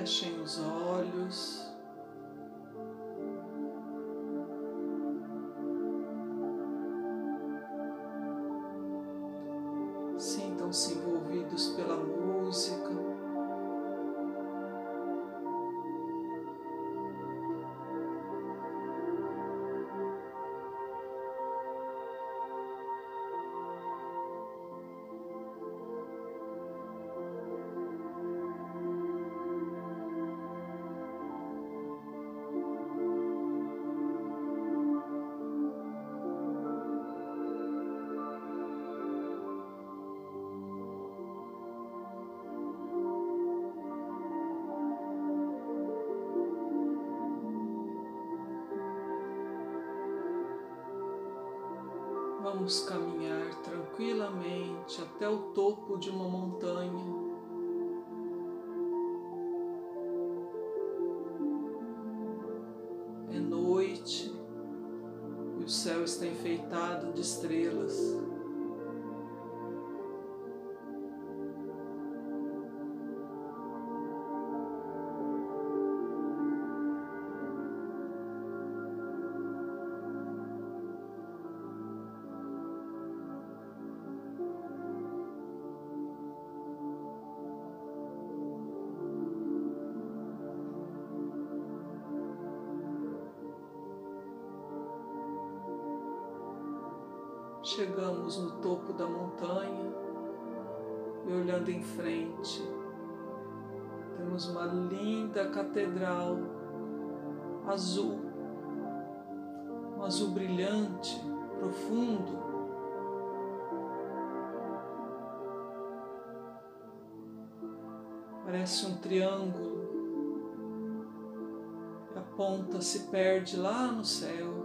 Fechem os olhos. Sintam-se envolvidos pela música. Vamos caminhar tranquilamente até o topo de uma montanha. É noite e o céu está enfeitado de estrelas. Chegamos no topo da montanha e olhando em frente, temos uma linda catedral azul, um azul brilhante, profundo. Parece um triângulo a ponta se perde lá no céu.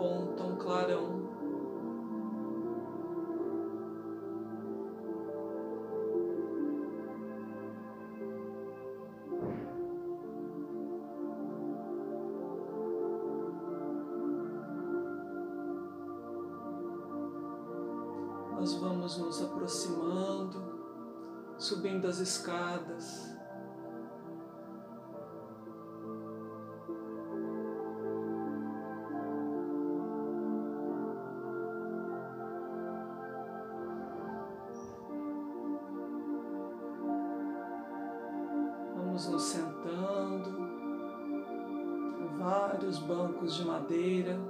Ponta um clarão. Nós vamos nos aproximando, subindo as escadas. Vamos nos sentando em vários bancos de madeira.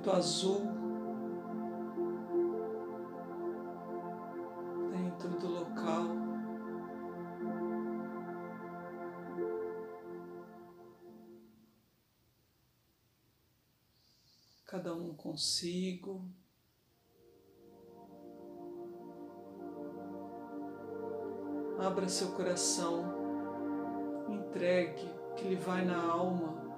Muito azul dentro do local. Cada um consigo. Abra seu coração, entregue que lhe vai na alma.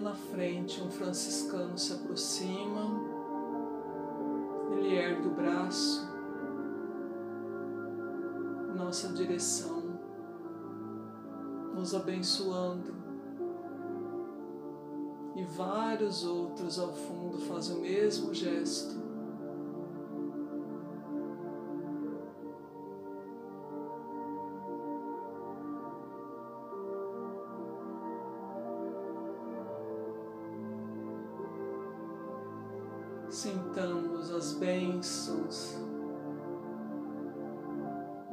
Na frente, um franciscano se aproxima, ele ergue o braço nossa direção, nos abençoando. E vários outros ao fundo fazem o mesmo gesto.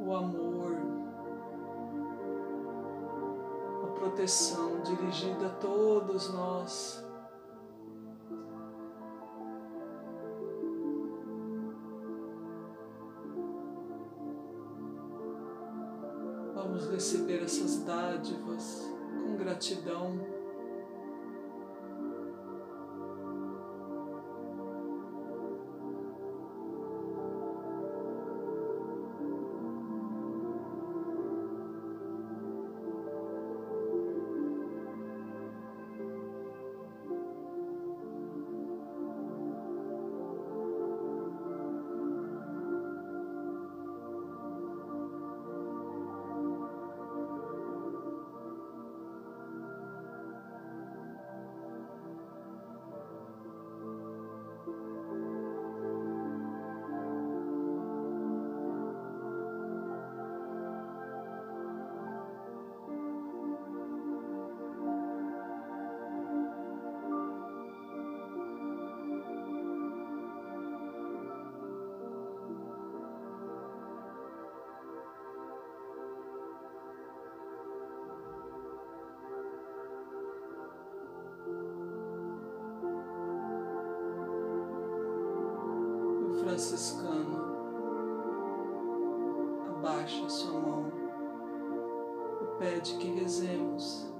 O amor, a proteção dirigida a todos nós. Vamos receber essas dádivas com gratidão. Franciscano, abaixa sua mão e pede que rezemos.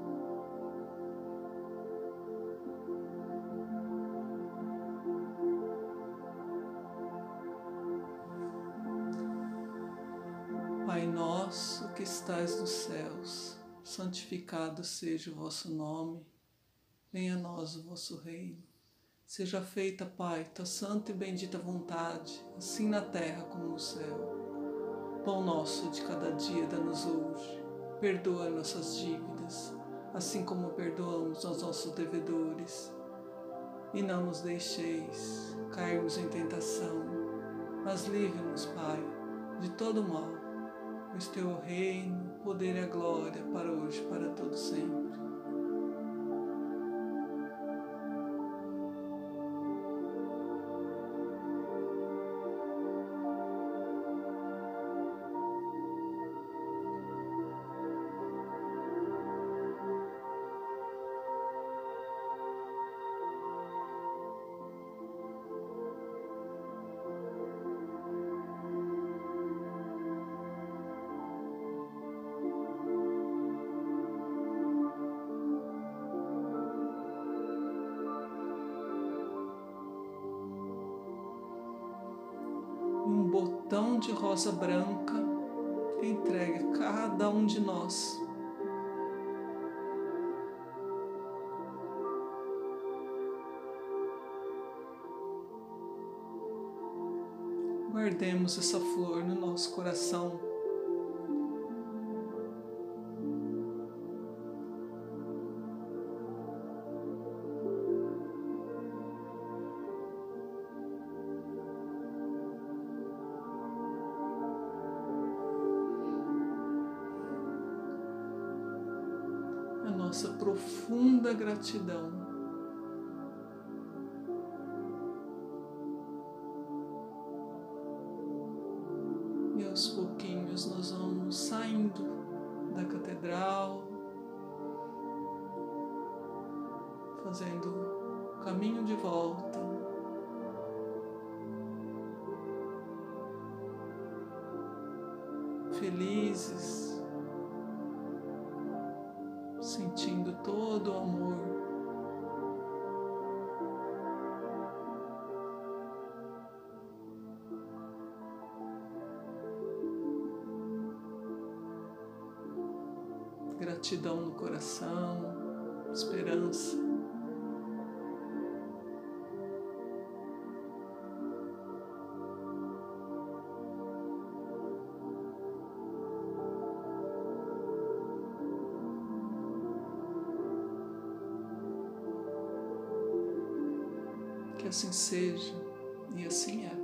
Pai nosso que estais nos céus, santificado seja o vosso nome, venha a nós o vosso reino. Seja feita, Pai, tua santa e bendita vontade, assim na terra como no céu. Pão nosso de cada dia dá-nos hoje. Perdoa nossas dívidas, assim como perdoamos aos nossos devedores. E não nos deixeis cairmos em tentação, mas livre-nos, Pai, de todo mal, pois teu reino, poder e a glória para hoje e para todo sempre. De rosa branca entregue a cada um de nós. Guardemos essa flor no nosso coração. Nossa profunda gratidão. E aos pouquinhos nós vamos saindo da catedral, fazendo o caminho de volta. Felizes gratidão no coração, esperança. Que assim seja e assim é.